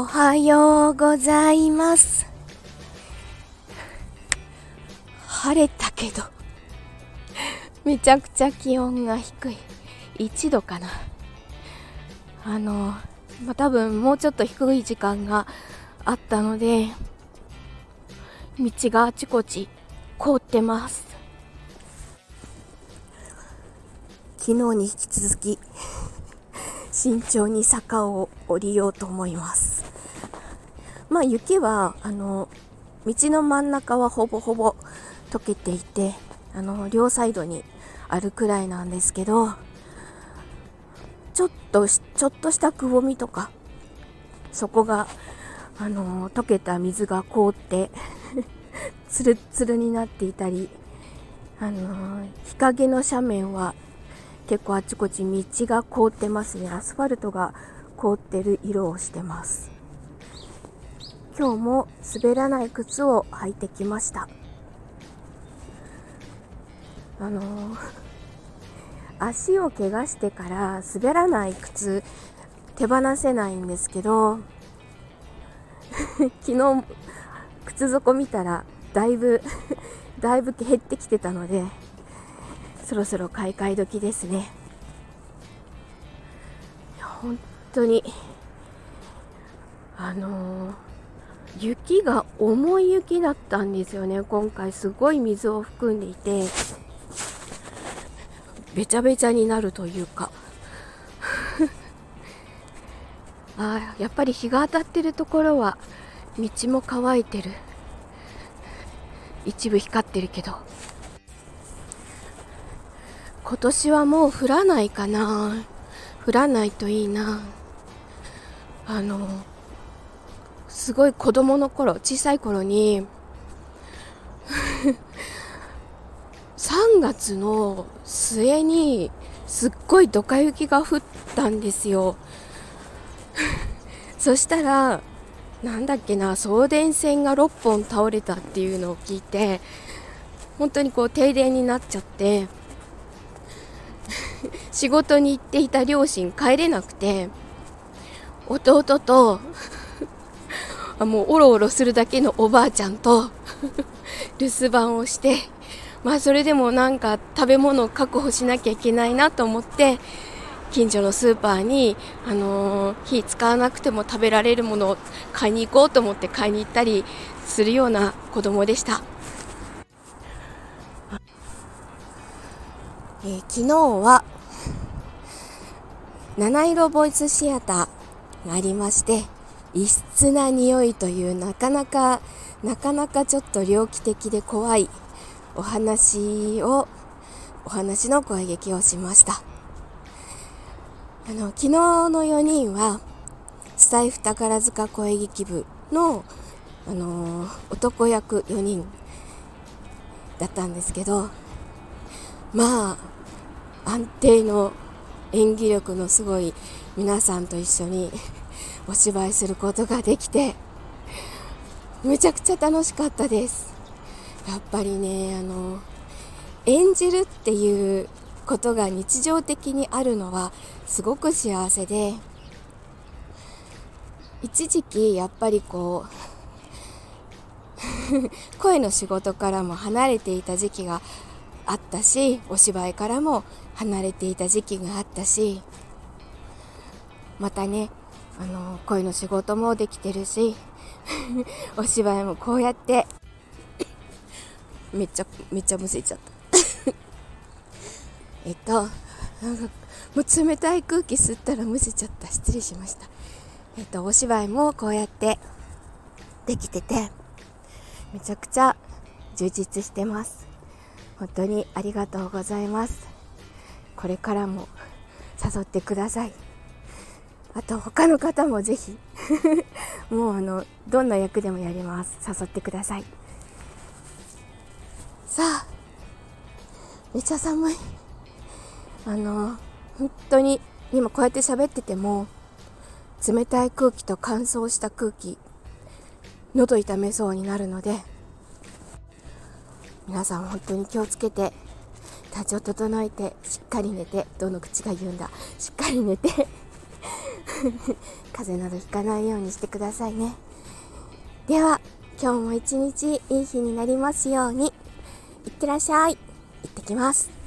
おはようございます。晴れたけど、めちゃくちゃ気温が低い。1度かな。あの、まあ、多分もうちょっと低い時間があったので、道があちこち凍ってます。昨日に引き続き、慎重に坂を降りようと思います。まあ雪はあの道の真ん中はほぼほぼ溶けていてあの両サイドにあるくらいなんですけどちょっとしちょっとしたくぼみとかそこがあの溶けた水が凍ってつるつるになっていたりあの日陰の斜面は結構あちこち道が凍ってますね。アスファルトが凍ってる色をしてます。今日も滑らない靴を履いてきました。あのー 足を怪我してから滑らない靴手放せないんですけど 昨日靴底見たらだいぶ だいぶ減ってきてたのでそろそろ買い替え時ですね。本当にあのー雪が重い雪だったんですよね。今回すごい水を含んでいてべちゃべちゃになるというか。あやっぱり日が当たってるところは道も乾いてる。一部光ってるけど。今年はもう降らないかな。降らないといいな。あのすごい子供の頃小さい頃に 3月の末にすっごいドカ雪が降ったんですよ。そしたらなんだっけな送電線が6本倒れたっていうのを聞いて本当にこう停電になっちゃって 仕事に行っていた両親帰れなくて弟ともうおろおろするだけのおばあちゃんと 留守番をしてまあそれでもなんか食べ物を確保しなきゃいけないなと思って近所のスーパーに、あのー火使わなくても食べられるものを買いに行こうと思って買いに行ったりするような子供でした、えー昨日は七色ボイスシアターがありまして異質な匂いというなかなかなかなかちょっと猟奇的で怖いお話をお話の声劇をしました。あの昨日の4人はスタイフ宝塚声劇部の、あのー男役4人だったんですけどまあ安定の演技力のすごい皆さんと一緒にお芝居することができてめちゃくちゃ楽しかったです。やっぱりねあの演じるっていうことが日常的にあるのはすごく幸せで一時期やっぱりこう 声の仕事からも離れていた時期があったしお芝居からも離れていた時期があったしまたねあの声の仕事もできてるし お芝居もこうやって。めっちゃめっちゃむせちゃった。えっとなんかもう冷たい空気吸ったらむせちゃった。失礼しました。えっとお芝居もこうやってできててめちゃくちゃ充実してます。本当にありがとうございます。これからも誘ってください。あと他の方もぜひ もうあのどんな役でもやります。誘ってください。さあめっちゃ寒い。あの本当に今こうやって喋ってても冷たい空気と乾燥した空気喉痛めそうになるので皆さん本当に気をつけて体調整えてしっかり寝てどの口が言うんだしっかり寝て 風邪などひかないようにしてくださいね。では今日も一日いい日になりますように。いってらっしゃい。行ってきます。